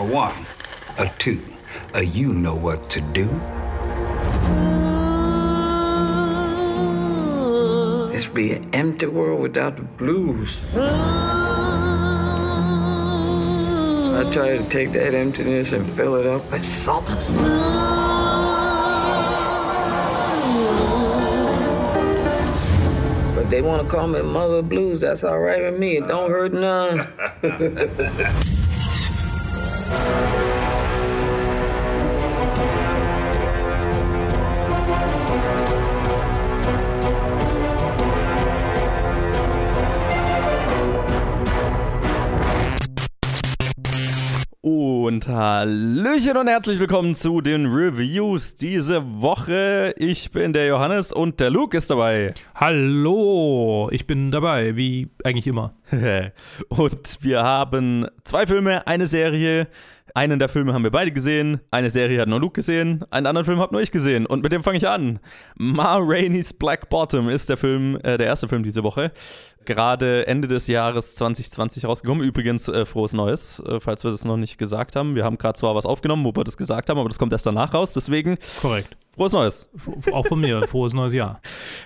A one, a two, a you know what to do. This would be an empty world without the blues. I try to take that emptiness and fill it up with something. But they want to call me Mother Blues. That's all right with me. It don't hurt none. Thank you. Und Hallöchen und herzlich willkommen zu den Reviews diese Woche. Ich bin der Johannes und der Luke ist dabei. Hallo, ich bin dabei, wie eigentlich immer. und wir haben zwei Filme, eine Serie. Einen der Filme haben wir beide gesehen, eine Serie hat nur Luke gesehen, einen anderen Film habe nur ich gesehen. Und mit dem fange ich an. Ma Rainey's Black Bottom ist der Film, äh, der erste Film diese Woche gerade Ende des Jahres 2020 rausgekommen. Übrigens, äh, frohes Neues, äh, falls wir das noch nicht gesagt haben. Wir haben gerade zwar was aufgenommen, wo wir das gesagt haben, aber das kommt erst danach raus. Deswegen. Korrekt. Frohes Neues. Auch von mir, frohes neues Jahr.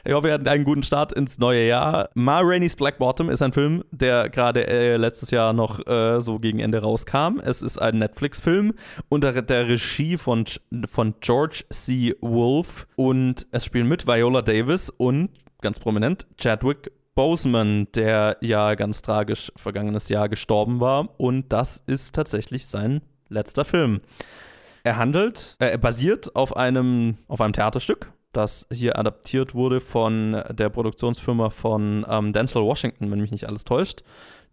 Ich hoffe, wir hatten einen guten Start ins neue Jahr. Ma Rainey's Black Bottom ist ein Film, der gerade äh, letztes Jahr noch äh, so gegen Ende rauskam. Es ist ein Netflix-Film unter der Regie von, von George C. Wolfe und es spielen mit Viola Davis und ganz prominent Chadwick Boseman, der ja ganz tragisch vergangenes Jahr gestorben war. Und das ist tatsächlich sein letzter Film. Er handelt, äh, er basiert auf einem, auf einem Theaterstück, das hier adaptiert wurde von der Produktionsfirma von ähm, Denzel Washington, wenn mich nicht alles täuscht,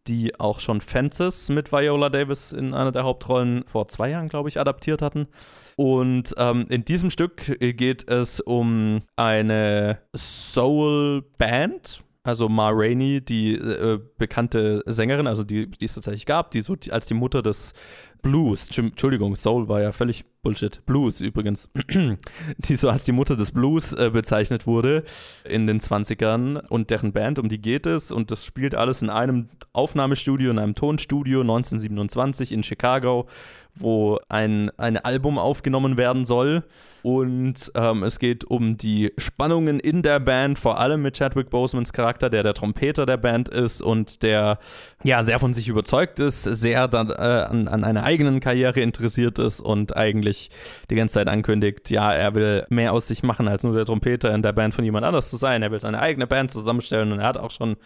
die auch schon Fences mit Viola Davis in einer der Hauptrollen vor zwei Jahren, glaube ich, adaptiert hatten. Und ähm, in diesem Stück geht es um eine Soul-Band, also Ma Rainey, die äh, bekannte Sängerin, also die, die es tatsächlich gab, die so die, als die Mutter des Blues, Entschuldigung, Soul war ja völlig Bullshit, Blues übrigens, die so als die Mutter des Blues äh, bezeichnet wurde in den 20ern und deren Band, um die geht es. Und das spielt alles in einem Aufnahmestudio, in einem Tonstudio 1927 in Chicago, wo ein, ein Album aufgenommen werden soll. Und ähm, es geht um die Spannungen in der Band, vor allem mit Chadwick Bosemans Charakter, der der Trompeter der Band ist und der ja sehr von sich überzeugt ist, sehr dann, äh, an, an einer eigenen Karriere interessiert ist und eigentlich die ganze Zeit ankündigt, ja, er will mehr aus sich machen, als nur der Trompeter in der Band von jemand anders zu sein. Er will seine eigene Band zusammenstellen und er hat auch schon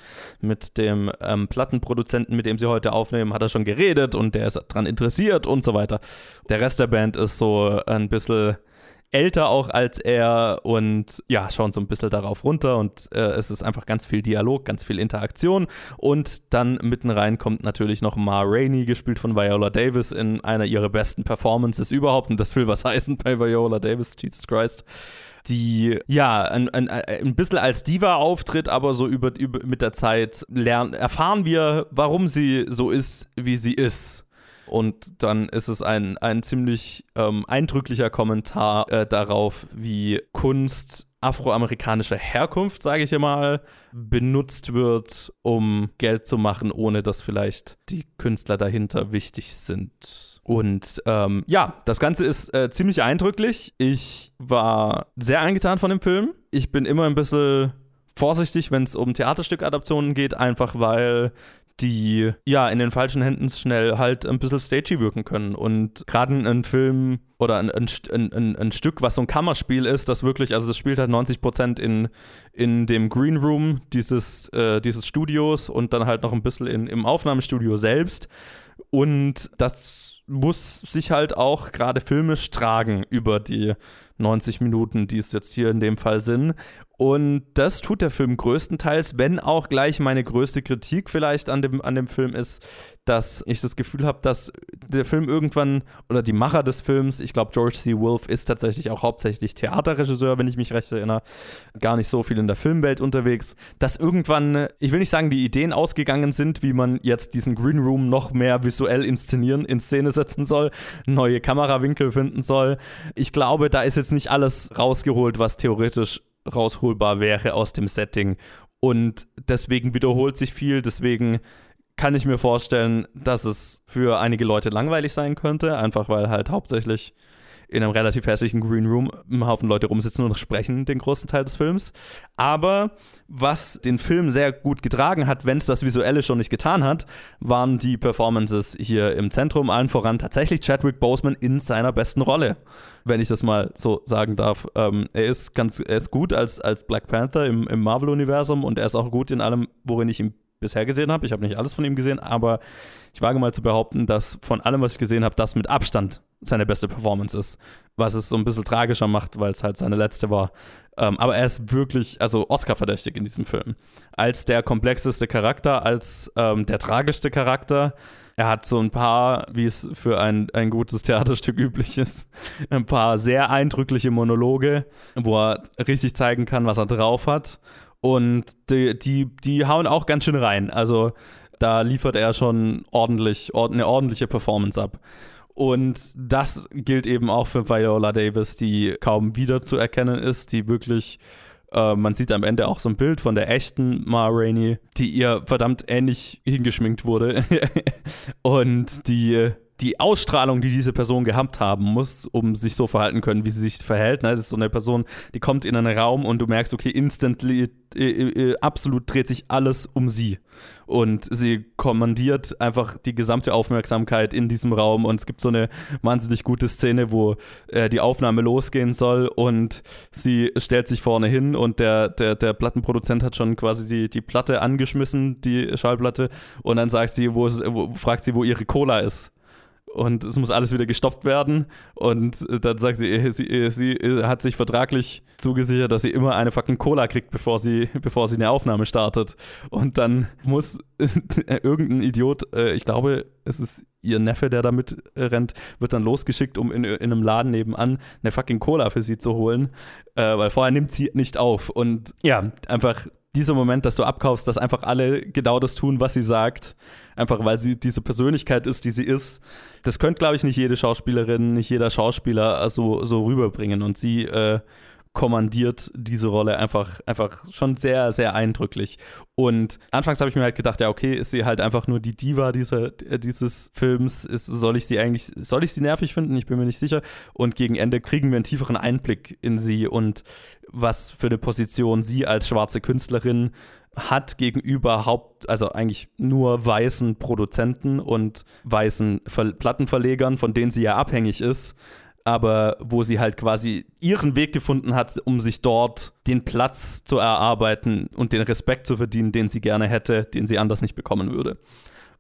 mit dem ähm, Plattenproduzenten, mit dem sie heute aufnehmen, hat er schon geredet und der ist daran interessiert und so weiter. Der Rest der Band ist so ein bisschen älter auch als er und ja, schauen so ein bisschen darauf runter und äh, es ist einfach ganz viel Dialog, ganz viel Interaktion und dann mitten rein kommt natürlich noch Ma Rainey, gespielt von Viola Davis in einer ihrer besten Performances überhaupt und das will was heißen bei Viola Davis, Jesus Christ die ja ein, ein, ein bisschen als Diva auftritt, aber so über, über mit der Zeit lernen, erfahren wir, warum sie so ist, wie sie ist. Und dann ist es ein, ein ziemlich ähm, eindrücklicher Kommentar äh, darauf, wie Kunst afroamerikanischer Herkunft, sage ich mal, benutzt wird, um Geld zu machen, ohne dass vielleicht die Künstler dahinter wichtig sind. Und ähm, ja, das Ganze ist äh, ziemlich eindrücklich. Ich war sehr eingetan von dem Film. Ich bin immer ein bisschen vorsichtig, wenn es um Theaterstückadaptionen geht, einfach weil die ja in den falschen Händen schnell halt ein bisschen stagey wirken können. Und gerade ein Film oder ein, ein, ein, ein, Stück, was so ein Kammerspiel ist, das wirklich, also das spielt halt 90 Prozent in, in dem Green Room dieses, äh, dieses Studios und dann halt noch ein bisschen in, im Aufnahmestudio selbst. Und das muss sich halt auch gerade filmisch tragen über die 90 Minuten, die es jetzt hier in dem Fall sind. Und das tut der Film größtenteils, wenn auch gleich meine größte Kritik vielleicht an dem, an dem Film ist, dass ich das Gefühl habe, dass der Film irgendwann oder die Macher des Films, ich glaube, George C. Wolfe ist tatsächlich auch hauptsächlich Theaterregisseur, wenn ich mich recht erinnere, gar nicht so viel in der Filmwelt unterwegs, dass irgendwann, ich will nicht sagen, die Ideen ausgegangen sind, wie man jetzt diesen Green Room noch mehr visuell inszenieren, in Szene setzen soll, neue Kamerawinkel finden soll. Ich glaube, da ist jetzt nicht alles rausgeholt, was theoretisch rausholbar wäre aus dem Setting. Und deswegen wiederholt sich viel, deswegen kann ich mir vorstellen, dass es für einige Leute langweilig sein könnte, einfach weil halt hauptsächlich in einem relativ hässlichen Green Room ein Haufen Leute rumsitzen und sprechen den großen Teil des Films. Aber was den Film sehr gut getragen hat, wenn es das Visuelle schon nicht getan hat, waren die Performances hier im Zentrum, allen voran tatsächlich Chadwick Boseman in seiner besten Rolle, wenn ich das mal so sagen darf. Ähm, er ist ganz, er ist gut als, als Black Panther im, im Marvel-Universum und er ist auch gut in allem, worin ich ihn bisher gesehen habe. Ich habe nicht alles von ihm gesehen, aber ich wage mal zu behaupten, dass von allem, was ich gesehen habe, das mit Abstand seine beste Performance ist. Was es so ein bisschen tragischer macht, weil es halt seine letzte war. Ähm, aber er ist wirklich, also Oscar-verdächtig in diesem Film. Als der komplexeste Charakter, als ähm, der tragischste Charakter. Er hat so ein paar, wie es für ein, ein gutes Theaterstück üblich ist, ein paar sehr eindrückliche Monologe, wo er richtig zeigen kann, was er drauf hat. Und die, die, die hauen auch ganz schön rein. Also da liefert er schon ordentlich, eine ordentliche Performance ab. Und das gilt eben auch für Viola Davis, die kaum wiederzuerkennen ist, die wirklich, äh, man sieht am Ende auch so ein Bild von der echten Ma Rainey, die ihr verdammt ähnlich hingeschminkt wurde. und die die Ausstrahlung, die diese Person gehabt haben muss, um sich so verhalten können, wie sie sich verhält. Ne? Das ist so eine Person, die kommt in einen Raum und du merkst, okay, instantly, äh, äh, absolut dreht sich alles um sie. Und sie kommandiert einfach die gesamte Aufmerksamkeit in diesem Raum. Und es gibt so eine wahnsinnig gute Szene, wo äh, die Aufnahme losgehen soll und sie stellt sich vorne hin und der, der, der Plattenproduzent hat schon quasi die, die Platte angeschmissen, die Schallplatte. Und dann sagt sie, wo, wo fragt sie, wo ihre Cola ist und es muss alles wieder gestoppt werden. Und dann sagt sie, sie, sie hat sich vertraglich zugesichert, dass sie immer eine fucking Cola kriegt, bevor sie, bevor sie eine Aufnahme startet. Und dann muss irgendein Idiot, äh, ich glaube, es ist ihr Neffe, der da mitrennt, wird dann losgeschickt, um in, in einem Laden nebenan eine fucking Cola für sie zu holen, äh, weil vorher nimmt sie nicht auf. Und ja, einfach dieser Moment, dass du abkaufst, dass einfach alle genau das tun, was sie sagt, einfach weil sie diese Persönlichkeit ist, die sie ist. Das könnte, glaube ich, nicht jede Schauspielerin, nicht jeder Schauspieler so, so rüberbringen. Und sie äh, kommandiert diese Rolle einfach, einfach schon sehr, sehr eindrücklich. Und anfangs habe ich mir halt gedacht, ja, okay, ist sie halt einfach nur die Diva dieser, dieses Films? Ist, soll ich sie eigentlich, soll ich sie nervig finden? Ich bin mir nicht sicher. Und gegen Ende kriegen wir einen tieferen Einblick in sie und was für eine Position sie als schwarze Künstlerin hat gegenüber Haupt, also eigentlich nur weißen Produzenten und weißen Ver Plattenverlegern, von denen sie ja abhängig ist aber wo sie halt quasi ihren Weg gefunden hat, um sich dort den Platz zu erarbeiten und den Respekt zu verdienen, den sie gerne hätte, den sie anders nicht bekommen würde.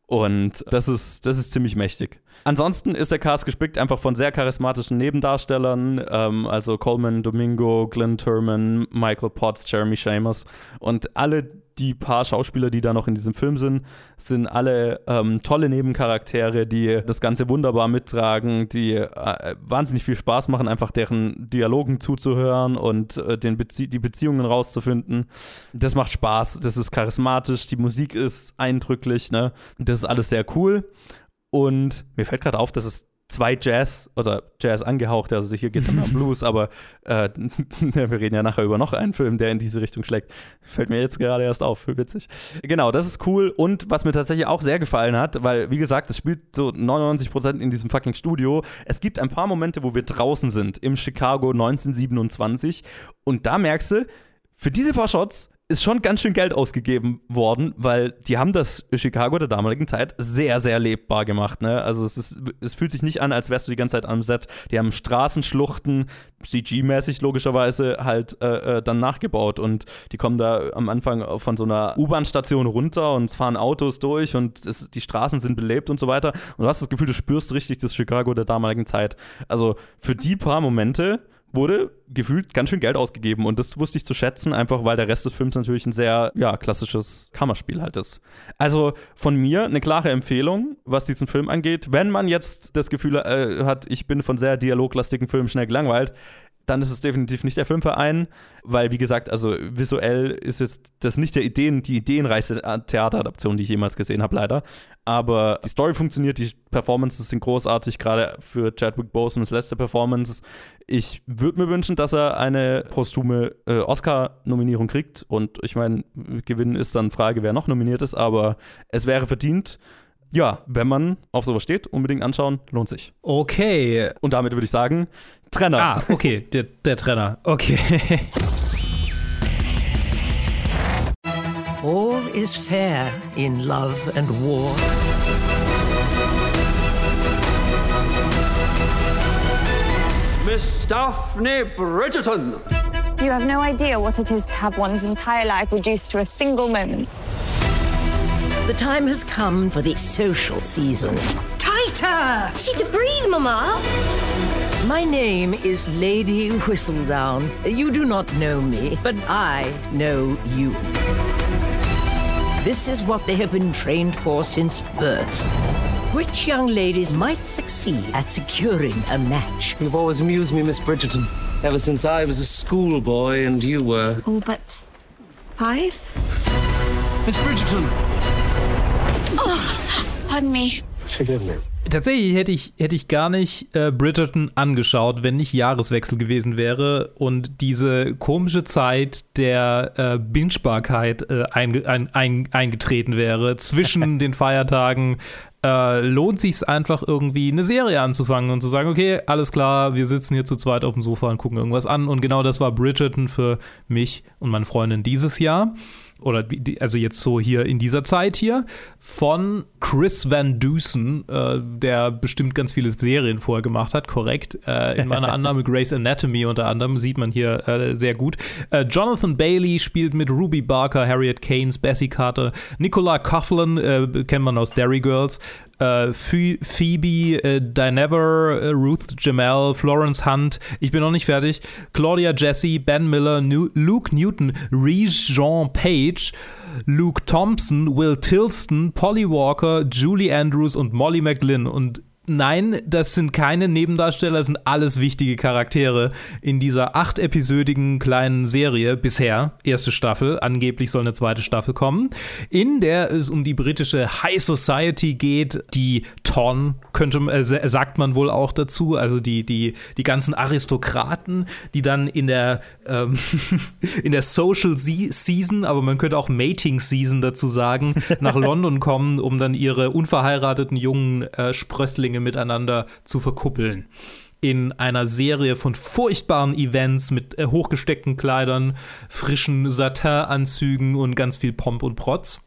Und das ist, das ist ziemlich mächtig. Ansonsten ist der Cast gespickt einfach von sehr charismatischen Nebendarstellern, ähm, also Coleman Domingo, Glenn Turman, Michael Potts, Jeremy Shamos und alle die paar Schauspieler, die da noch in diesem Film sind, sind alle ähm, tolle Nebencharaktere, die das Ganze wunderbar mittragen, die äh, wahnsinnig viel Spaß machen, einfach deren Dialogen zuzuhören und äh, den Bezie die Beziehungen rauszufinden. Das macht Spaß, das ist charismatisch, die Musik ist eindrücklich, ne? Das ist alles sehr cool. Und mir fällt gerade auf, dass es zwei Jazz oder Jazz angehaucht, also hier geht es um Blues, aber äh, wir reden ja nachher über noch einen Film, der in diese Richtung schlägt. Fällt mir jetzt gerade erst auf, witzig. Genau, das ist cool und was mir tatsächlich auch sehr gefallen hat, weil wie gesagt, es spielt so 99% in diesem fucking Studio. Es gibt ein paar Momente, wo wir draußen sind, im Chicago 1927 und da merkst du, für diese paar Shots ist schon ganz schön Geld ausgegeben worden, weil die haben das Chicago der damaligen Zeit sehr, sehr lebbar gemacht. Ne? Also es, ist, es fühlt sich nicht an, als wärst du die ganze Zeit am Set. Die haben Straßenschluchten, CG-mäßig logischerweise, halt äh, äh, dann nachgebaut. Und die kommen da am Anfang von so einer U-Bahn-Station runter und es fahren Autos durch und es, die Straßen sind belebt und so weiter. Und du hast das Gefühl, du spürst richtig das Chicago der damaligen Zeit. Also für die paar Momente wurde gefühlt ganz schön Geld ausgegeben und das wusste ich zu schätzen, einfach weil der Rest des Films natürlich ein sehr, ja, klassisches Kammerspiel halt ist. Also von mir eine klare Empfehlung, was diesen Film angeht. Wenn man jetzt das Gefühl äh, hat, ich bin von sehr dialoglastigen Filmen schnell gelangweilt, dann ist es definitiv nicht der Filmverein, weil, wie gesagt, also visuell ist jetzt das nicht der Ideen, die ideenreichste Theateradaption, die ich jemals gesehen habe, leider. Aber die Story funktioniert, die Performances sind großartig, gerade für Chadwick Bosems letzte Performance. Ich würde mir wünschen, dass er eine posthume äh, Oscar-Nominierung kriegt. Und ich meine, gewinnen ist dann Frage, wer noch nominiert ist, aber es wäre verdient ja, wenn man auf sowas steht, unbedingt anschauen, lohnt sich. Okay. Und damit würde ich sagen, Trenner. Ah, okay, der, der Trenner. Okay. All is fair in love and war. Miss Daphne Bridgerton. You have no idea what it is to have one's entire life reduced to a single moment. The time has come for the social season. Tighter! She to breathe, Mama. My name is Lady Whistledown. You do not know me, but I know you. This is what they have been trained for since birth. Which young ladies might succeed at securing a match? You've always amused me, Miss Bridgerton. Ever since I was a schoolboy and you were. Oh, but five? Miss Bridgerton! Oh, pardon me. Forgive me. Tatsächlich hätte ich, hätte ich gar nicht äh, Bridgerton angeschaut, wenn nicht Jahreswechsel gewesen wäre und diese komische Zeit der äh, Bingebarkeit äh, einge, ein, ein, eingetreten wäre zwischen den Feiertagen. Äh, lohnt sich es einfach irgendwie eine Serie anzufangen und zu sagen, okay, alles klar, wir sitzen hier zu zweit auf dem Sofa und gucken irgendwas an. Und genau das war Bridgerton für mich und meine Freundin dieses Jahr oder die, also jetzt so hier in dieser Zeit hier, von Chris Van Dusen, äh, der bestimmt ganz viele Serien vorher gemacht hat, korrekt. Äh, in meiner Annahme Grey's Anatomy unter anderem, sieht man hier äh, sehr gut. Äh, Jonathan Bailey spielt mit Ruby Barker, Harriet Keynes, Bessie Carter, Nicola Coughlin, äh, kennt man aus Derry Girls, äh, Phoebe, äh, Dinever, äh, Ruth Jamel, Florence Hunt, ich bin noch nicht fertig, Claudia Jesse, Ben Miller, New Luke Newton, Reese Jean Page, Luke Thompson, Will Tilston, Polly Walker, Julie Andrews und Molly McLinn. Und nein, das sind keine Nebendarsteller, das sind alles wichtige Charaktere in dieser acht-episodigen kleinen Serie bisher. Erste Staffel, angeblich soll eine zweite Staffel kommen, in der es um die britische High Society geht, die Ton, könnte, äh, sagt man wohl auch dazu, also die, die, die ganzen Aristokraten, die dann in der, ähm, in der Social Season, aber man könnte auch Mating Season dazu sagen, nach London kommen, um dann ihre unverheirateten jungen äh, Sprösslinge miteinander zu verkuppeln. In einer Serie von furchtbaren Events mit äh, hochgesteckten Kleidern, frischen Satin-Anzügen und ganz viel Pomp und Protz.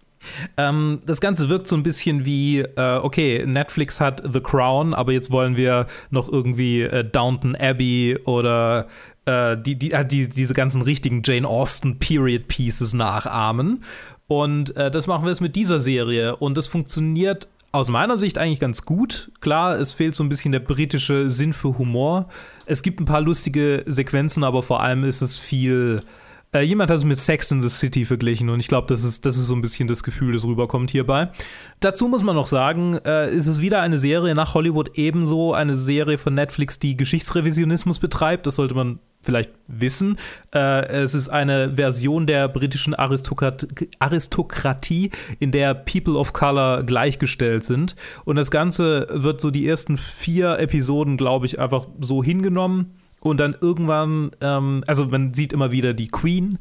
Ähm, das Ganze wirkt so ein bisschen wie, äh, okay, Netflix hat The Crown, aber jetzt wollen wir noch irgendwie äh, Downton Abbey oder äh, die, die, äh, die, diese ganzen richtigen Jane Austen Period Pieces nachahmen. Und äh, das machen wir jetzt mit dieser Serie. Und das funktioniert aus meiner Sicht eigentlich ganz gut. Klar, es fehlt so ein bisschen der britische Sinn für Humor. Es gibt ein paar lustige Sequenzen, aber vor allem ist es viel. Äh, jemand hat es mit Sex in the City verglichen und ich glaube, das ist, das ist so ein bisschen das Gefühl, das rüberkommt hierbei. Dazu muss man noch sagen, äh, ist es wieder eine Serie nach Hollywood ebenso eine Serie von Netflix, die Geschichtsrevisionismus betreibt. Das sollte man vielleicht wissen. Äh, es ist eine Version der britischen Aristokrat Aristokratie, in der People of Color gleichgestellt sind. Und das Ganze wird so die ersten vier Episoden, glaube ich, einfach so hingenommen. Und dann irgendwann, ähm, also man sieht immer wieder die Queen,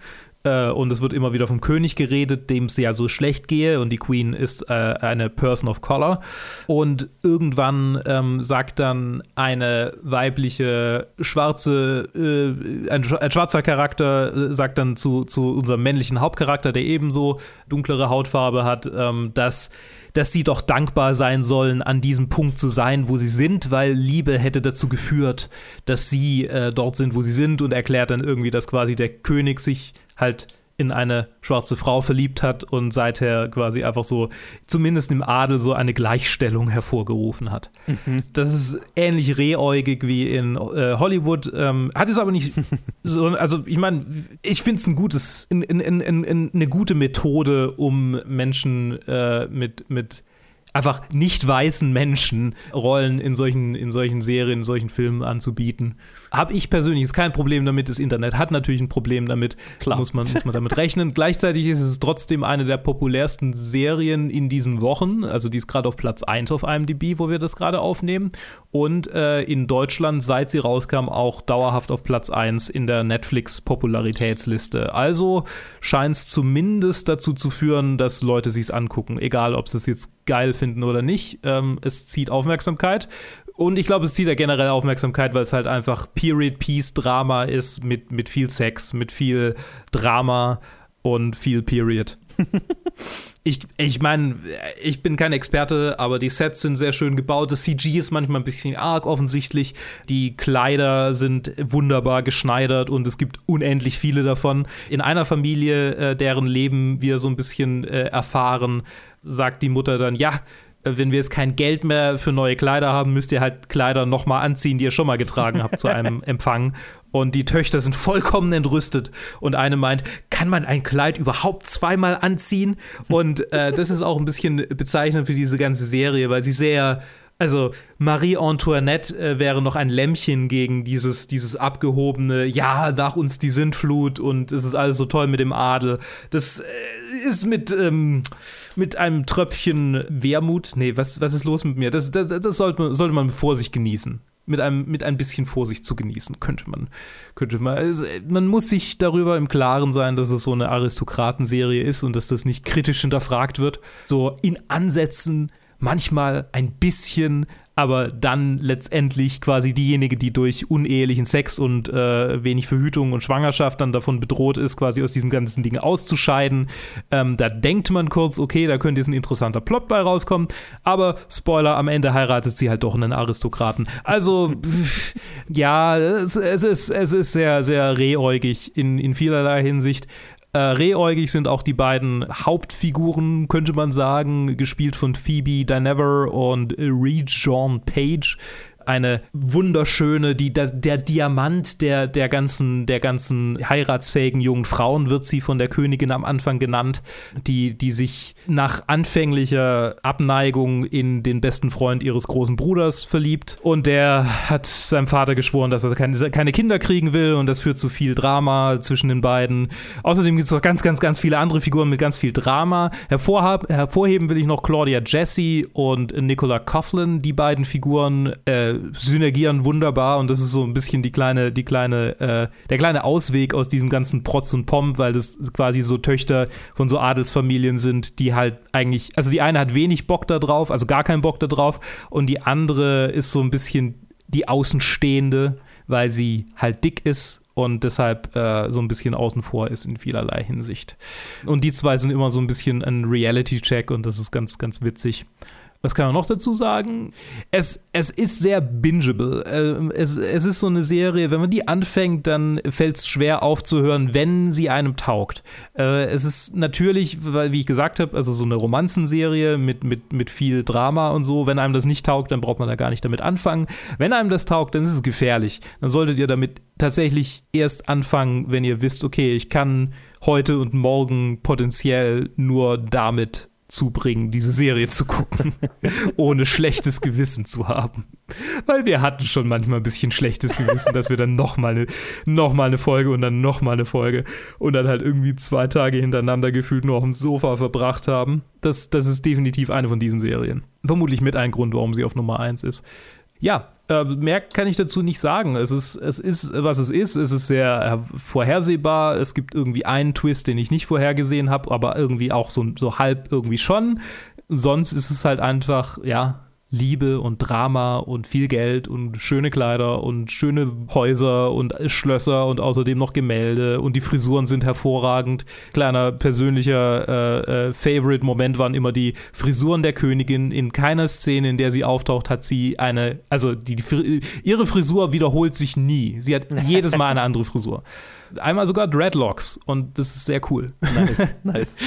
äh, und es wird immer wieder vom König geredet, dem es ja so schlecht gehe und die Queen ist äh, eine Person of Color. Und irgendwann ähm, sagt dann eine weibliche schwarze, äh, ein, ein, schwarzer Charakter äh, sagt dann zu, zu unserem männlichen Hauptcharakter, der ebenso dunklere Hautfarbe hat, ähm, dass dass sie doch dankbar sein sollen, an diesem Punkt zu sein, wo sie sind, weil Liebe hätte dazu geführt, dass sie äh, dort sind, wo sie sind und erklärt dann irgendwie, dass quasi der König sich halt in eine schwarze Frau verliebt hat und seither quasi einfach so, zumindest im Adel, so eine Gleichstellung hervorgerufen hat. Mhm. Das ist ähnlich rehäugig wie in äh, Hollywood. Ähm, hat es aber nicht so, also ich meine, ich finde es ein gutes, in, in, in, eine gute Methode, um Menschen äh, mit, mit einfach nicht weißen Menschen Rollen in solchen, in solchen Serien, in solchen Filmen anzubieten. Habe ich persönlich ist kein Problem damit. Das Internet hat natürlich ein Problem damit. Klar. Muss man, muss man damit rechnen. Gleichzeitig ist es trotzdem eine der populärsten Serien in diesen Wochen. Also die ist gerade auf Platz 1 auf IMDb, wo wir das gerade aufnehmen. Und äh, in Deutschland, seit sie rauskam, auch dauerhaft auf Platz 1 in der Netflix-Popularitätsliste. Also scheint es zumindest dazu zu führen, dass Leute sich angucken. Egal, ob sie es jetzt geil finden oder nicht. Ähm, es zieht Aufmerksamkeit. Und ich glaube, es zieht ja generell Aufmerksamkeit, weil es halt einfach Period-Piece-Drama ist mit, mit viel Sex, mit viel Drama und viel Period. ich ich meine, ich bin kein Experte, aber die Sets sind sehr schön gebaut. Das CG ist manchmal ein bisschen arg offensichtlich. Die Kleider sind wunderbar geschneidert und es gibt unendlich viele davon. In einer Familie, äh, deren Leben wir so ein bisschen äh, erfahren, sagt die Mutter dann, ja, wenn wir jetzt kein Geld mehr für neue Kleider haben, müsst ihr halt Kleider nochmal anziehen, die ihr schon mal getragen habt zu einem Empfang. Und die Töchter sind vollkommen entrüstet. Und eine meint, kann man ein Kleid überhaupt zweimal anziehen? Und äh, das ist auch ein bisschen bezeichnend für diese ganze Serie, weil sie sehr also Marie Antoinette äh, wäre noch ein Lämmchen gegen dieses, dieses abgehobene, ja, nach uns die Sintflut und es ist alles so toll mit dem Adel. Das äh, ist mit, ähm, mit einem Tröpfchen Wermut. Nee, was, was ist los mit mir? Das, das, das sollte, man, sollte man mit Vorsicht genießen. Mit einem, mit ein bisschen Vorsicht zu genießen, könnte man, könnte man. Also, man muss sich darüber im Klaren sein, dass es so eine Aristokratenserie ist und dass das nicht kritisch hinterfragt wird. So in Ansätzen manchmal ein bisschen, aber dann letztendlich quasi diejenige, die durch unehelichen Sex und äh, wenig Verhütung und Schwangerschaft dann davon bedroht ist, quasi aus diesem ganzen Ding auszuscheiden. Ähm, da denkt man kurz, okay, da könnte jetzt ein interessanter Plot bei rauskommen, aber Spoiler, am Ende heiratet sie halt doch einen Aristokraten. Also, ja, es, es, ist, es ist sehr, sehr rehäugig in, in vielerlei Hinsicht. Äh, rehäugig sind auch die beiden Hauptfiguren, könnte man sagen, gespielt von Phoebe Dynever und Rejohn Page eine wunderschöne, die, der, der Diamant der, der, ganzen, der ganzen heiratsfähigen jungen Frauen wird sie von der Königin am Anfang genannt, die, die sich nach anfänglicher Abneigung in den besten Freund ihres großen Bruders verliebt. Und der hat seinem Vater geschworen, dass er keine, keine Kinder kriegen will und das führt zu viel Drama zwischen den beiden. Außerdem gibt es noch ganz, ganz, ganz viele andere Figuren mit ganz viel Drama. Hervorhab, hervorheben will ich noch Claudia Jesse und Nicola Coughlin, die beiden Figuren. Äh, synergieren wunderbar und das ist so ein bisschen die kleine, die kleine, äh, der kleine Ausweg aus diesem ganzen Protz und Pomp, weil das quasi so Töchter von so Adelsfamilien sind, die halt eigentlich, also die eine hat wenig Bock da drauf, also gar keinen Bock da drauf und die andere ist so ein bisschen die Außenstehende, weil sie halt dick ist und deshalb äh, so ein bisschen außen vor ist in vielerlei Hinsicht. Und die zwei sind immer so ein bisschen ein Reality-Check und das ist ganz, ganz witzig. Was kann man noch dazu sagen? Es, es ist sehr bingeable. Äh, es, es ist so eine Serie, wenn man die anfängt, dann fällt es schwer aufzuhören, wenn sie einem taugt. Äh, es ist natürlich, weil, wie ich gesagt habe, also so eine Romanzenserie mit, mit, mit viel Drama und so. Wenn einem das nicht taugt, dann braucht man da gar nicht damit anfangen. Wenn einem das taugt, dann ist es gefährlich. Dann solltet ihr damit tatsächlich erst anfangen, wenn ihr wisst, okay, ich kann heute und morgen potenziell nur damit zubringen, diese Serie zu gucken, ohne schlechtes Gewissen zu haben. Weil wir hatten schon manchmal ein bisschen schlechtes Gewissen, dass wir dann nochmal eine, noch mal eine Folge und dann nochmal eine Folge und dann halt irgendwie zwei Tage hintereinander gefühlt nur auf dem Sofa verbracht haben. Das, das ist definitiv eine von diesen Serien. Vermutlich mit ein Grund, warum sie auf Nummer 1 ist. Ja, äh, mehr kann ich dazu nicht sagen. Es ist, es ist, was es ist. Es ist sehr vorhersehbar. Es gibt irgendwie einen Twist, den ich nicht vorhergesehen habe, aber irgendwie auch so, so halb irgendwie schon. Sonst ist es halt einfach, ja, Liebe und Drama und viel Geld und schöne Kleider und schöne Häuser und Schlösser und außerdem noch Gemälde und die Frisuren sind hervorragend. Kleiner persönlicher äh, äh, Favorite-Moment waren immer die Frisuren der Königin. In keiner Szene, in der sie auftaucht, hat sie eine, also die, die ihre Frisur wiederholt sich nie. Sie hat jedes Mal eine andere Frisur. Einmal sogar Dreadlocks und das ist sehr cool. Nice, nice.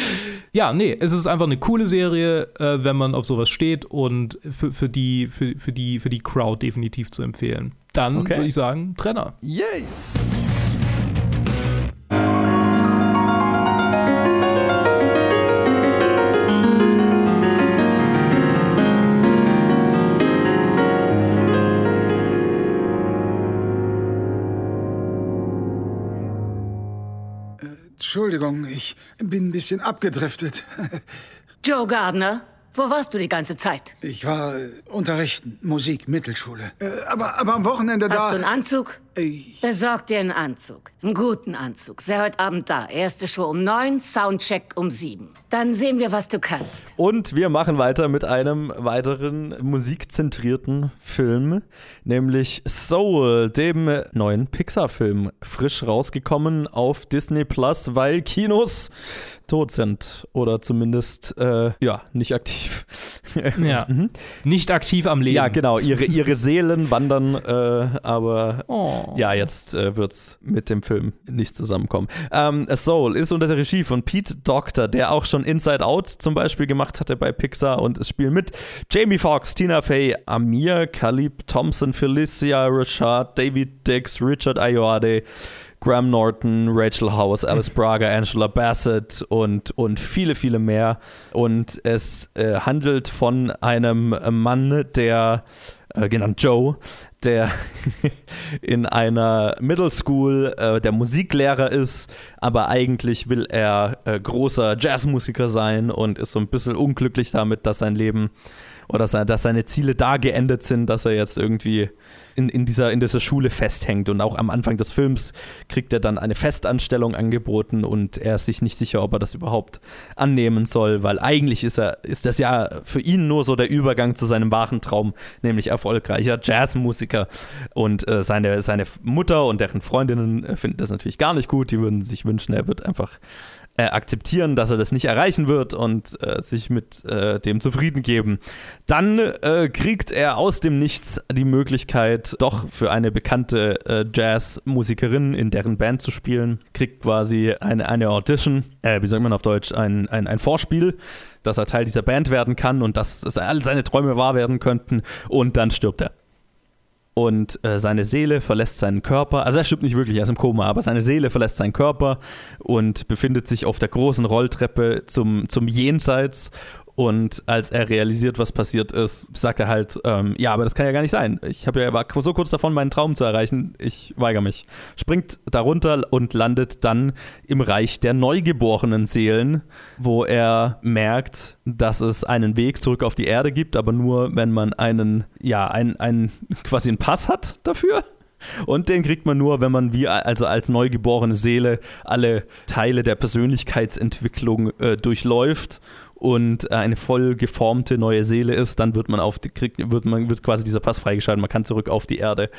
ja, nee, es ist einfach eine coole Serie, äh, wenn man auf sowas steht und für, für, die, für, für, die, für die Crowd definitiv zu empfehlen. Dann Okay. würde ich sagen, Trenner. Yay! Entschuldigung, ich bin ein bisschen abgedriftet. Joe Gardner, wo warst du die ganze Zeit? Ich war äh, unterrichten, Musik, Mittelschule. Äh, aber, aber am Wochenende Hast da. du einen Anzug? Besorg dir einen Anzug. Einen guten Anzug. Sei heute Abend da. Erste Show um neun, Soundcheck um sieben. Dann sehen wir, was du kannst. Und wir machen weiter mit einem weiteren musikzentrierten Film, nämlich Soul, dem neuen Pixar-Film. Frisch rausgekommen auf Disney Plus, weil Kinos tot sind. Oder zumindest, äh, ja, nicht aktiv. Ja. Nicht aktiv am Leben. Ja, genau. Ihre, ihre Seelen wandern, äh, aber Oh. Ja, jetzt äh, wird's mit dem Film nicht zusammenkommen. Ähm, Soul ist unter der Regie von Pete Doctor, der auch schon Inside Out zum Beispiel gemacht hatte bei Pixar und es spielen mit Jamie Foxx, Tina Fey, Amir, Khalib Thompson, Felicia Rashad, David Dix, Richard Ayoade, Graham Norton, Rachel House, Alice Braga, Angela Bassett und, und viele, viele mehr. Und es äh, handelt von einem Mann, der, äh, genannt Joe, der in einer Middle School äh, der Musiklehrer ist, aber eigentlich will er äh, großer Jazzmusiker sein und ist so ein bisschen unglücklich damit, dass sein Leben oder dass seine Ziele da geendet sind, dass er jetzt irgendwie in, in, dieser, in dieser Schule festhängt. Und auch am Anfang des Films kriegt er dann eine Festanstellung angeboten und er ist sich nicht sicher, ob er das überhaupt annehmen soll, weil eigentlich ist er, ist das ja für ihn nur so der Übergang zu seinem wahren Traum, nämlich erfolgreicher Jazzmusiker. Und äh, seine, seine Mutter und deren Freundinnen äh, finden das natürlich gar nicht gut. Die würden sich wünschen, er wird einfach äh, akzeptieren, dass er das nicht erreichen wird und äh, sich mit äh, dem zufrieden geben. Dann äh, kriegt er aus dem Nichts die Möglichkeit, doch für eine bekannte äh, Jazzmusikerin in deren Band zu spielen. Kriegt quasi eine, eine Audition, äh, wie sagt man auf Deutsch, ein, ein, ein Vorspiel dass er Teil dieser Band werden kann und dass, dass all seine Träume wahr werden könnten und dann stirbt er und äh, seine Seele verlässt seinen Körper. Also er stirbt nicht wirklich, er ist im Koma, aber seine Seele verlässt seinen Körper und befindet sich auf der großen Rolltreppe zum, zum Jenseits. Und als er realisiert, was passiert ist, sagt er halt, ähm, ja, aber das kann ja gar nicht sein. Ich habe ja war so kurz davon, meinen Traum zu erreichen. Ich weigere mich. Springt darunter und landet dann im Reich der neugeborenen Seelen, wo er merkt, dass es einen Weg zurück auf die Erde gibt, aber nur, wenn man einen, ja, einen, einen quasi einen Pass hat dafür. Und den kriegt man nur, wenn man wie also als neugeborene Seele alle Teile der Persönlichkeitsentwicklung äh, durchläuft und äh, eine voll geformte neue Seele ist, dann wird man auf die, kriegt, wird man wird quasi dieser Pass freigeschaltet, man kann zurück auf die Erde.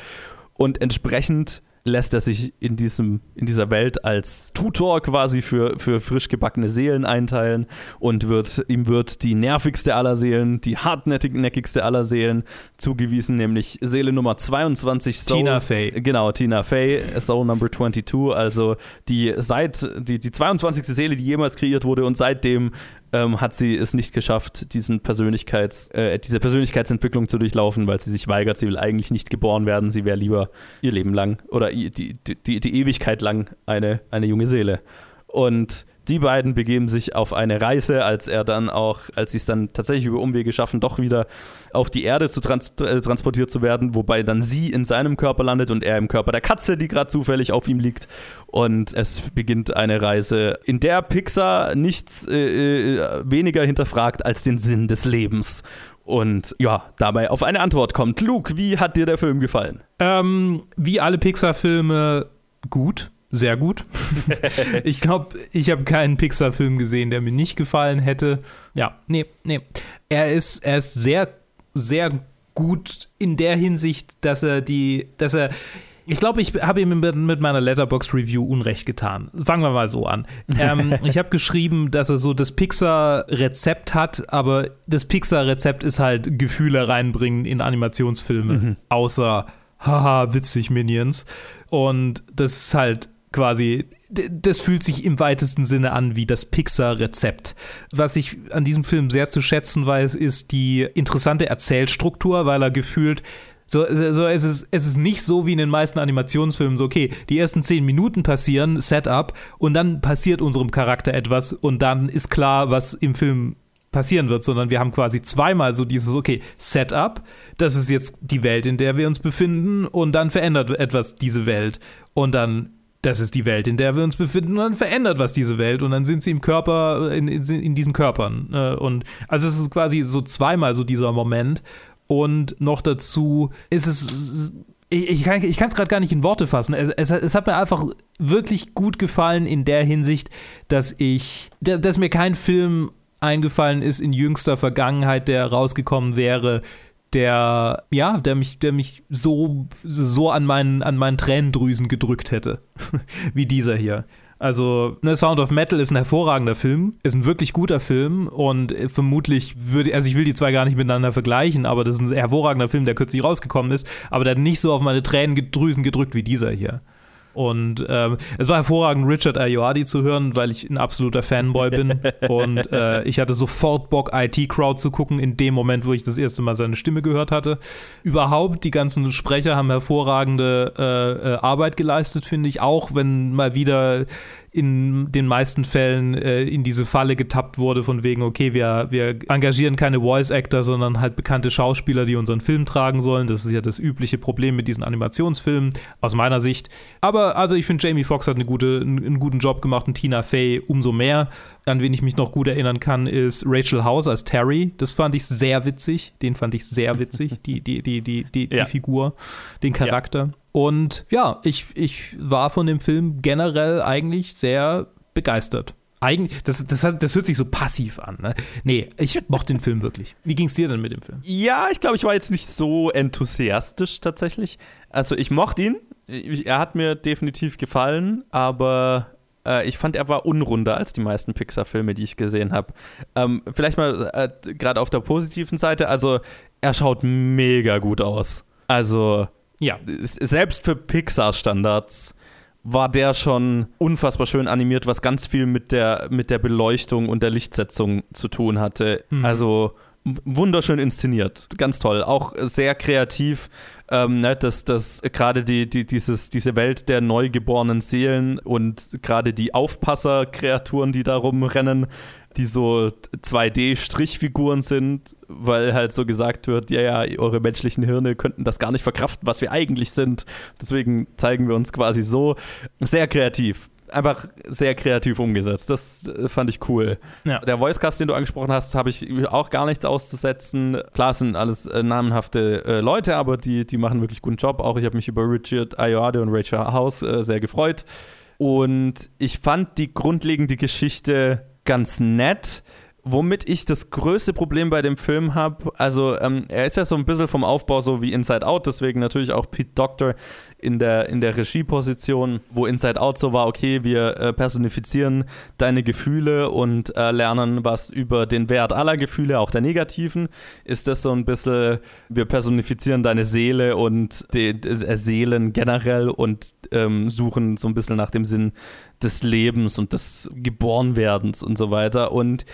Und entsprechend lässt er sich in, diesem, in dieser Welt als Tutor quasi für, für frisch gebackene Seelen einteilen und wird, ihm wird die nervigste aller Seelen, die hartnäckigste aller Seelen zugewiesen, nämlich Seele Nummer 22, Soul, Tina Fey. Genau, Tina Fey, Soul Number 22, also die seit die, die 22. Seele, die jemals kreiert wurde und seitdem ähm, hat sie es nicht geschafft, diesen Persönlichkeits, äh, diese Persönlichkeitsentwicklung zu durchlaufen, weil sie sich weigert. Sie will eigentlich nicht geboren werden. Sie wäre lieber ihr Leben lang oder die, die, die, die Ewigkeit lang eine, eine junge Seele. Und die beiden begeben sich auf eine Reise, als er dann auch, als sie es dann tatsächlich über Umwege schaffen, doch wieder auf die Erde zu trans äh, transportiert zu werden, wobei dann sie in seinem Körper landet und er im Körper der Katze, die gerade zufällig auf ihm liegt. Und es beginnt eine Reise, in der Pixar nichts äh, äh, weniger hinterfragt als den Sinn des Lebens. Und ja, dabei auf eine Antwort kommt. Luke, wie hat dir der Film gefallen? Ähm, wie alle Pixar-Filme gut. Sehr gut. ich glaube, ich habe keinen Pixar-Film gesehen, der mir nicht gefallen hätte. Ja, nee, nee. Er ist, er ist sehr, sehr gut in der Hinsicht, dass er die, dass er. Ich glaube, ich habe ihm mit, meiner Letterbox-Review Unrecht getan. Fangen wir mal so an. Ähm, ich habe geschrieben, dass er so das Pixar-Rezept hat, aber das Pixar-Rezept ist halt Gefühle reinbringen in Animationsfilme. Außer, haha, witzig, Minions. Und das ist halt quasi, das fühlt sich im weitesten Sinne an wie das Pixar-Rezept. Was ich an diesem Film sehr zu schätzen weiß, ist die interessante Erzählstruktur, weil er gefühlt so, so es, ist, es ist nicht so wie in den meisten Animationsfilmen, so, okay, die ersten zehn Minuten passieren, Setup, und dann passiert unserem Charakter etwas und dann ist klar, was im Film passieren wird, sondern wir haben quasi zweimal so dieses, okay, Setup, das ist jetzt die Welt, in der wir uns befinden, und dann verändert etwas diese Welt. Und dann das ist die Welt, in der wir uns befinden, und dann verändert was diese Welt und dann sind sie im Körper, in, in, in diesen Körpern. Äh, und also es ist quasi so zweimal so dieser Moment. Und noch dazu ist es ich, ich kann es gerade gar nicht in Worte fassen. Es, es, es, hat mir einfach wirklich gut gefallen in der Hinsicht, dass ich, dass, dass mir kein Film eingefallen ist in jüngster Vergangenheit, der rausgekommen wäre, der, ja, der mich, der mich so, so an meinen, an meinen Tränendrüsen gedrückt hätte, wie dieser hier. Also, ne, Sound of Metal ist ein hervorragender Film, ist ein wirklich guter Film und vermutlich würde, also ich will die zwei gar nicht miteinander vergleichen, aber das ist ein hervorragender Film, der kürzlich rausgekommen ist, aber der hat nicht so auf meine Tränendrüsen gedrückt wie dieser hier. Und ähm, es war hervorragend, Richard Ayoade zu hören, weil ich ein absoluter Fanboy bin. und äh, ich hatte sofort Bock, IT-Crowd zu gucken, in dem Moment, wo ich das erste Mal seine Stimme gehört hatte. Überhaupt, die ganzen Sprecher haben hervorragende äh, äh Arbeit geleistet, finde ich. Auch wenn mal wieder in den meisten Fällen äh, in diese Falle getappt wurde, von wegen, okay, wir, wir engagieren keine Voice Actor, sondern halt bekannte Schauspieler, die unseren Film tragen sollen. Das ist ja das übliche Problem mit diesen Animationsfilmen, aus meiner Sicht. Aber also ich finde, Jamie Foxx hat eine gute, einen, guten Job gemacht und Tina Fey umso mehr. An wen ich mich noch gut erinnern kann, ist Rachel House als Terry. Das fand ich sehr witzig. Den fand ich sehr witzig, die, die, die, die, die, ja. die Figur, den Charakter. Ja. Und ja, ich, ich war von dem Film generell eigentlich sehr begeistert. Eigentlich, das, das, das hört sich so passiv an. Ne? Nee, ich mochte den Film wirklich. Wie ging es dir denn mit dem Film? Ja, ich glaube, ich war jetzt nicht so enthusiastisch tatsächlich. Also ich mochte ihn. Er hat mir definitiv gefallen, aber äh, ich fand, er war unrunder als die meisten Pixar-Filme, die ich gesehen habe. Ähm, vielleicht mal äh, gerade auf der positiven Seite. Also er schaut mega gut aus. Also ja. Selbst für Pixar-Standards war der schon unfassbar schön animiert, was ganz viel mit der, mit der Beleuchtung und der Lichtsetzung zu tun hatte. Mhm. Also wunderschön inszeniert, ganz toll, auch sehr kreativ. Ähm, ne, dass, dass gerade die, die, dieses, diese Welt der neugeborenen Seelen und gerade die Aufpasser-Kreaturen, die da rumrennen, die so 2D-Strichfiguren sind, weil halt so gesagt wird, ja, ja, eure menschlichen Hirne könnten das gar nicht verkraften, was wir eigentlich sind. Deswegen zeigen wir uns quasi so. Sehr kreativ einfach sehr kreativ umgesetzt. Das äh, fand ich cool. Ja. Der Voicecast, den du angesprochen hast, habe ich auch gar nichts auszusetzen. Klar sind alles äh, namenhafte äh, Leute, aber die, die machen wirklich guten Job. Auch ich habe mich über Richard Ayoade und Rachel House äh, sehr gefreut. Und ich fand die grundlegende Geschichte ganz nett. Womit ich das größte Problem bei dem Film habe, also ähm, er ist ja so ein bisschen vom Aufbau so wie Inside Out, deswegen natürlich auch Pete Doctor in der, in der Regieposition, wo Inside Out so war, okay, wir äh, personifizieren deine Gefühle und äh, lernen was über den Wert aller Gefühle, auch der negativen, ist das so ein bisschen, wir personifizieren deine Seele und die, die äh, Seelen generell und ähm, suchen so ein bisschen nach dem Sinn des Lebens und des Geborenwerdens und so weiter. Und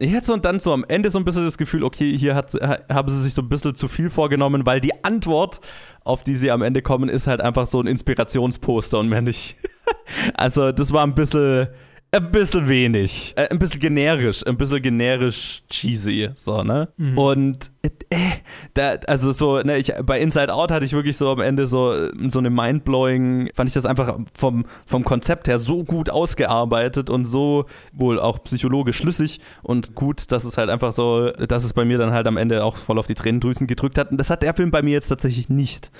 ich hatte so dann so am Ende so ein bisschen das Gefühl, okay, hier hat, haben sie sich so ein bisschen zu viel vorgenommen, weil die Antwort, auf die sie am Ende kommen, ist halt einfach so ein Inspirationsposter und mehr nicht. also, das war ein bisschen ein bisschen wenig. Äh, ein bisschen generisch. Ein bisschen generisch cheesy. So, ne? Mhm. Und äh, da, also so, ne, ich, bei Inside Out hatte ich wirklich so am Ende so, so eine Mindblowing, fand ich das einfach vom, vom Konzept her so gut ausgearbeitet und so wohl auch psychologisch schlüssig und gut, dass es halt einfach so, dass es bei mir dann halt am Ende auch voll auf die Tränendrüsen gedrückt hat. Und das hat der Film bei mir jetzt tatsächlich nicht.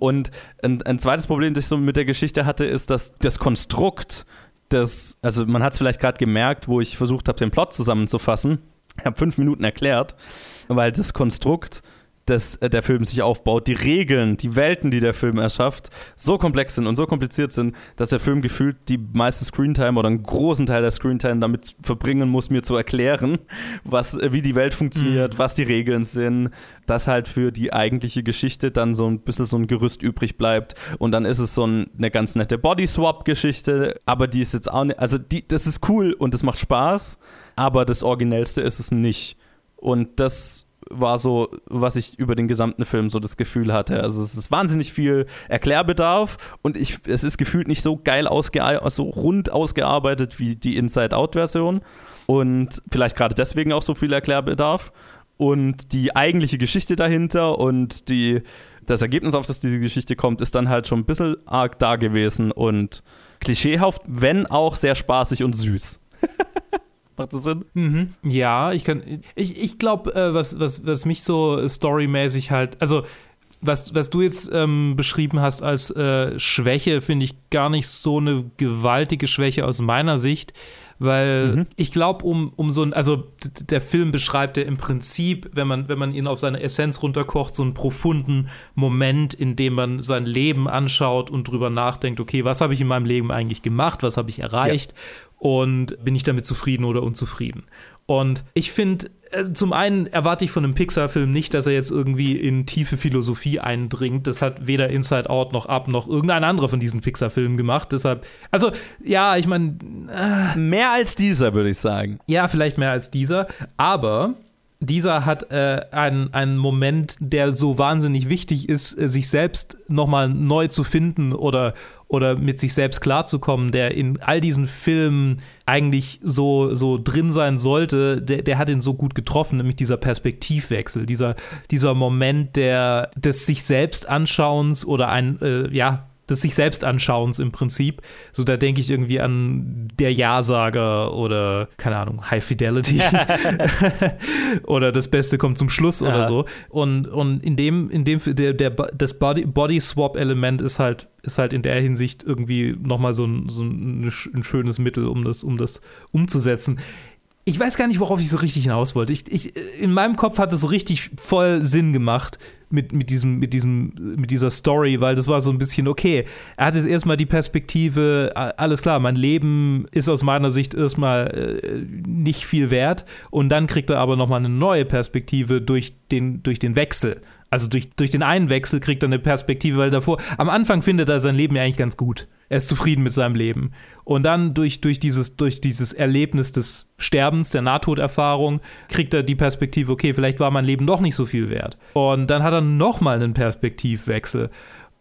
Und ein, ein zweites Problem, das ich so mit der Geschichte hatte, ist, dass das Konstrukt das, also man hat es vielleicht gerade gemerkt, wo ich versucht habe, den Plot zusammenzufassen. Ich habe fünf Minuten erklärt, weil das Konstrukt das äh, der Film sich aufbaut, die Regeln, die Welten, die der Film erschafft, so komplex sind und so kompliziert sind, dass der Film gefühlt die meiste Screentime oder einen großen Teil der Screentime damit verbringen muss, mir zu erklären, was, äh, wie die Welt funktioniert, mhm. was die Regeln sind, dass halt für die eigentliche Geschichte dann so ein bisschen so ein Gerüst übrig bleibt und dann ist es so ein, eine ganz nette Body-Swap-Geschichte, aber die ist jetzt auch nicht, also die, das ist cool und das macht Spaß, aber das Originellste ist es nicht. Und das war so, was ich über den gesamten Film so das Gefühl hatte. Also es ist wahnsinnig viel Erklärbedarf und ich, es ist gefühlt nicht so geil ausgearbeitet, so rund ausgearbeitet wie die Inside-Out-Version und vielleicht gerade deswegen auch so viel Erklärbedarf. Und die eigentliche Geschichte dahinter und die, das Ergebnis, auf das diese Geschichte kommt, ist dann halt schon ein bisschen arg da gewesen und klischeehaft, wenn auch sehr spaßig und süß. Macht das Sinn? Mhm. Ja, ich kann. Ich, ich glaube, äh, was, was, was mich so storymäßig halt. Also, was, was du jetzt ähm, beschrieben hast als äh, Schwäche, finde ich gar nicht so eine gewaltige Schwäche aus meiner Sicht. Weil mhm. ich glaube, um, um so ein, also der Film beschreibt ja im Prinzip, wenn man, wenn man ihn auf seine Essenz runterkocht, so einen profunden Moment, in dem man sein Leben anschaut und drüber nachdenkt, okay, was habe ich in meinem Leben eigentlich gemacht, was habe ich erreicht ja. Und bin ich damit zufrieden oder unzufrieden. Und ich finde, also zum einen erwarte ich von einem Pixar-Film nicht, dass er jetzt irgendwie in tiefe Philosophie eindringt. Das hat weder Inside Out noch Up noch irgendein anderer von diesen Pixar-Filmen gemacht. Deshalb, also ja, ich meine. Äh, mehr als dieser, würde ich sagen. Ja, vielleicht mehr als dieser. Aber dieser hat äh, einen, einen Moment, der so wahnsinnig wichtig ist, äh, sich selbst nochmal neu zu finden oder, oder mit sich selbst klarzukommen, der in all diesen Filmen eigentlich so, so drin sein sollte, der, der hat ihn so gut getroffen, nämlich dieser Perspektivwechsel, dieser, dieser Moment der, des sich selbst Anschauens oder ein, äh, ja, des sich selbst anschauens im Prinzip. So, da denke ich irgendwie an der Ja-Sager oder, keine Ahnung, High Fidelity. oder das Beste kommt zum Schluss ja. oder so. Und, und in dem, in dem, der, der, das Body-Swap-Element ist halt, ist halt in der Hinsicht irgendwie nochmal so ein, so ein, ein schönes Mittel, um das, um das umzusetzen ich weiß gar nicht, worauf ich so richtig hinaus wollte. Ich, ich, in meinem Kopf hat es so richtig voll Sinn gemacht, mit, mit, diesem, mit, diesem, mit dieser Story, weil das war so ein bisschen okay. Er hat jetzt erstmal die Perspektive, alles klar, mein Leben ist aus meiner Sicht erstmal äh, nicht viel wert und dann kriegt er aber nochmal eine neue Perspektive durch den, durch den Wechsel. Also durch, durch den einen Wechsel kriegt er eine Perspektive, weil davor, am Anfang findet er sein Leben ja eigentlich ganz gut. Er ist zufrieden mit seinem Leben. Und dann durch, durch, dieses, durch dieses Erlebnis des Sterbens, der Nahtoderfahrung, kriegt er die Perspektive, okay, vielleicht war mein Leben doch nicht so viel wert. Und dann hat er nochmal einen Perspektivwechsel.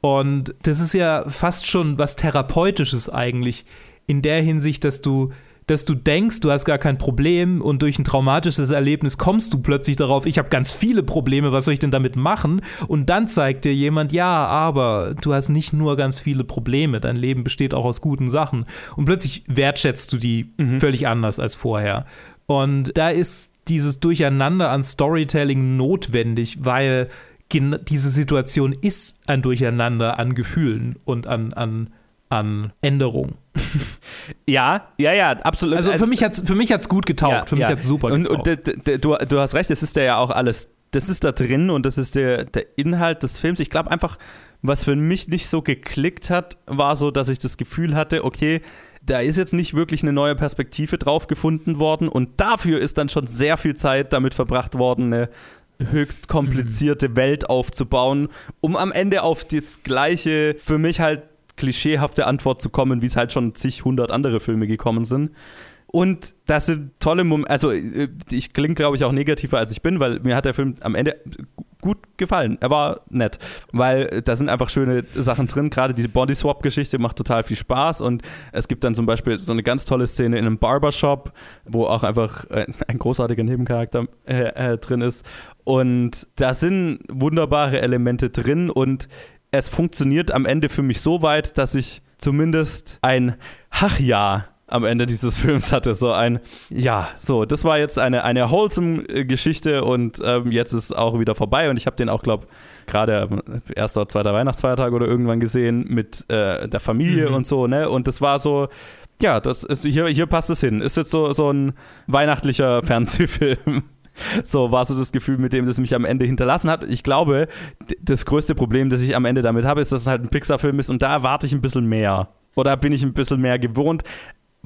Und das ist ja fast schon was Therapeutisches eigentlich, in der Hinsicht, dass du dass du denkst, du hast gar kein Problem und durch ein traumatisches Erlebnis kommst du plötzlich darauf, ich habe ganz viele Probleme, was soll ich denn damit machen? Und dann zeigt dir jemand, ja, aber du hast nicht nur ganz viele Probleme, dein Leben besteht auch aus guten Sachen. Und plötzlich wertschätzt du die mhm. völlig anders als vorher. Und da ist dieses Durcheinander an Storytelling notwendig, weil diese Situation ist ein Durcheinander an Gefühlen und an, an an Änderung. ja, ja, ja, absolut. Also für mich hat es für mich hat's gut getaugt, ja, für mich ja. hat es super und, getaugt. Und du, du hast recht, das ist ja auch alles, das ist da drin und das ist der, der Inhalt des Films. Ich glaube einfach, was für mich nicht so geklickt hat, war so, dass ich das Gefühl hatte, okay, da ist jetzt nicht wirklich eine neue Perspektive drauf gefunden worden und dafür ist dann schon sehr viel Zeit damit verbracht worden, eine höchst komplizierte mhm. Welt aufzubauen, um am Ende auf das gleiche, für mich halt klischeehafte Antwort zu kommen, wie es halt schon zig hundert andere Filme gekommen sind. Und das sind tolle Momente, also äh, ich klinge, glaube ich, auch negativer, als ich bin, weil mir hat der Film am Ende gut gefallen. Er war nett, weil da sind einfach schöne Sachen drin. Gerade die Body-Swap-Geschichte macht total viel Spaß und es gibt dann zum Beispiel so eine ganz tolle Szene in einem Barbershop, wo auch einfach ein großartiger Nebencharakter äh, äh, drin ist. Und da sind wunderbare Elemente drin und es funktioniert am Ende für mich so weit, dass ich zumindest ein Ach ja am Ende dieses Films hatte. So ein, ja, so, das war jetzt eine, eine wholesome Geschichte und ähm, jetzt ist auch wieder vorbei. Und ich habe den auch, glaube gerade erster oder zweiter Weihnachtsfeiertag oder irgendwann gesehen mit äh, der Familie mhm. und so, ne? Und das war so, ja, das ist, hier, hier passt es hin. Ist jetzt so, so ein weihnachtlicher Fernsehfilm. So war so das Gefühl, mit dem das mich am Ende hinterlassen hat. Ich glaube, das größte Problem, das ich am Ende damit habe, ist, dass es halt ein Pixar-Film ist und da erwarte ich ein bisschen mehr. Oder bin ich ein bisschen mehr gewohnt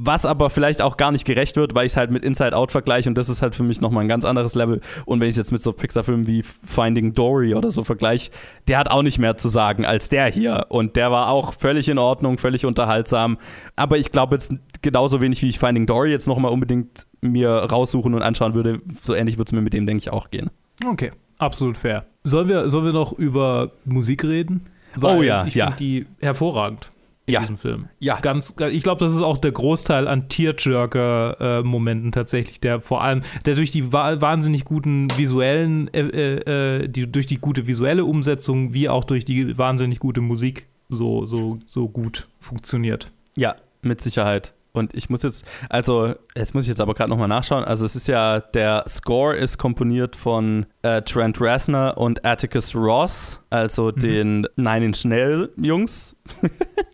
was aber vielleicht auch gar nicht gerecht wird, weil ich es halt mit Inside Out vergleiche und das ist halt für mich nochmal ein ganz anderes Level. Und wenn ich es jetzt mit so Pixar-Filmen wie Finding Dory oder so vergleiche, der hat auch nicht mehr zu sagen als der hier. Und der war auch völlig in Ordnung, völlig unterhaltsam. Aber ich glaube jetzt genauso wenig, wie ich Finding Dory jetzt nochmal unbedingt mir raussuchen und anschauen würde, so ähnlich würde es mir mit dem, denke ich, auch gehen. Okay, absolut fair. Sollen wir, sollen wir noch über Musik reden? Weil oh ja, ich ja. die hervorragend in ja. diesem Film. Ja. Ganz, ich glaube, das ist auch der Großteil an Tearjerker-Momenten tatsächlich, der vor allem, der durch die wahnsinnig guten visuellen, äh, äh, die, durch die gute visuelle Umsetzung, wie auch durch die wahnsinnig gute Musik so, so, so gut funktioniert. Ja, mit Sicherheit. Und ich muss jetzt, also, jetzt muss ich jetzt aber gerade nochmal nachschauen. Also, es ist ja, der Score ist komponiert von äh, Trent Reznor und Atticus Ross, also mhm. den Nine Inch Nail Jungs.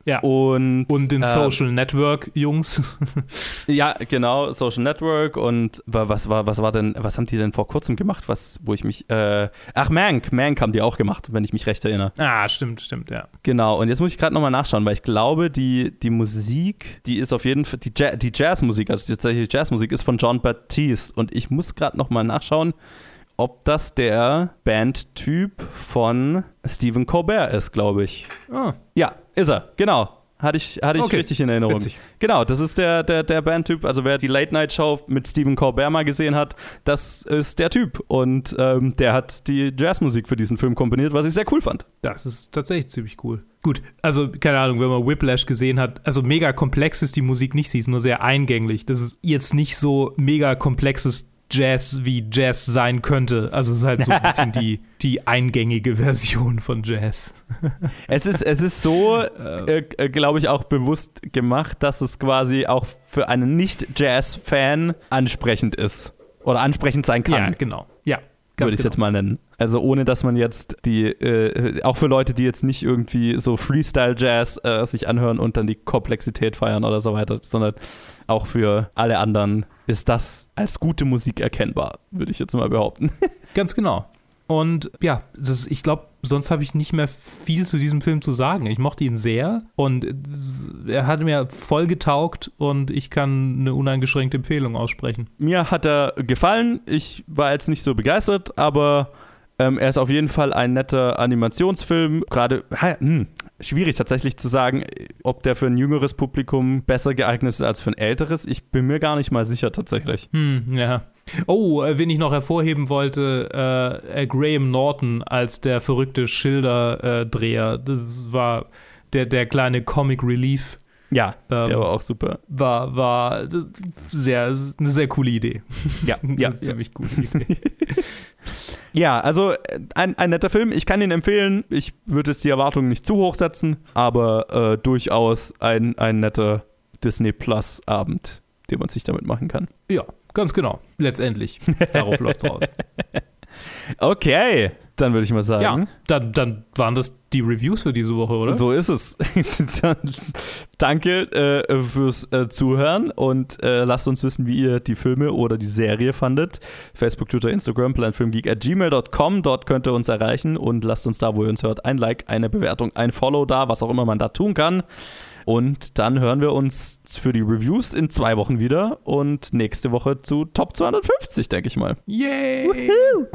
ja. Und, und den äh, Social Network Jungs. ja, genau, Social Network. Und was war, was war denn, was haben die denn vor kurzem gemacht, was, wo ich mich, äh, ach, Mank, Mank haben die auch gemacht, wenn ich mich recht erinnere. Ah, stimmt, stimmt, ja. Genau, und jetzt muss ich gerade nochmal nachschauen, weil ich glaube, die, die Musik, die ist auf jeden Fall, die, ja die Jazzmusik, also tatsächlich Jazzmusik ist von John Baptiste. Und ich muss gerade nochmal nachschauen, ob das der Bandtyp von Stephen Colbert ist, glaube ich. Ah. Ja, ist er, genau. Hatte ich, hatte ich okay. richtig in Erinnerung. Witzig. Genau, das ist der, der, der Bandtyp. Also, wer die Late-Night-Show mit Stephen Colbert mal gesehen hat, das ist der Typ. Und ähm, der hat die Jazzmusik für diesen Film komponiert, was ich sehr cool fand. Das ist tatsächlich ziemlich cool. Gut, also keine Ahnung, wenn man Whiplash gesehen hat, also mega komplex ist die Musik nicht, sie ist nur sehr eingänglich. Das ist jetzt nicht so mega komplexes Jazz wie Jazz sein könnte. Also es ist halt so ein bisschen die, die eingängige Version von Jazz. es, ist, es ist so, äh, äh, glaube ich, auch bewusst gemacht, dass es quasi auch für einen Nicht-Jazz-Fan ansprechend ist. Oder ansprechend sein kann. Ja, genau. Würde ich es genau. jetzt mal nennen. Also ohne, dass man jetzt die, äh, auch für Leute, die jetzt nicht irgendwie so Freestyle-Jazz äh, sich anhören und dann die Komplexität feiern oder so weiter, sondern auch für alle anderen ist das als gute Musik erkennbar, würde ich jetzt mal behaupten. Ganz genau. Und ja, ist, ich glaube, sonst habe ich nicht mehr viel zu diesem Film zu sagen. Ich mochte ihn sehr und er hat mir voll getaugt und ich kann eine uneingeschränkte Empfehlung aussprechen. Mir hat er gefallen. Ich war jetzt nicht so begeistert, aber ähm, er ist auf jeden Fall ein netter Animationsfilm. Gerade, hm, schwierig tatsächlich zu sagen, ob der für ein jüngeres Publikum besser geeignet ist als für ein älteres. Ich bin mir gar nicht mal sicher tatsächlich. Hm, ja. Oh, äh, wen ich noch hervorheben wollte, äh, äh, Graham Norton als der verrückte Schilderdreher. das war der, der kleine Comic Relief. Ja, ähm, der war auch super. War, war sehr, eine sehr coole Idee. Ja, ja. ziemlich coole Idee. Ja, also äh, ein, ein netter Film. Ich kann ihn empfehlen. Ich würde jetzt die Erwartungen nicht zu hoch setzen, aber äh, durchaus ein, ein netter Disney Plus Abend, den man sich damit machen kann. Ja, ganz genau. Letztendlich. Darauf läuft es raus. Okay, dann würde ich mal sagen. Ja, dann, dann waren das die Reviews für diese Woche, oder? So ist es. dann, danke äh, fürs äh, Zuhören und äh, lasst uns wissen, wie ihr die Filme oder die Serie fandet. Facebook, Twitter, Instagram, planfilmgeek at gmail.com. Dort könnt ihr uns erreichen und lasst uns da, wo ihr uns hört, ein Like, eine Bewertung, ein Follow da, was auch immer man da tun kann. Und dann hören wir uns für die Reviews in zwei Wochen wieder und nächste Woche zu Top 250, denke ich mal. Yay! Woohoo!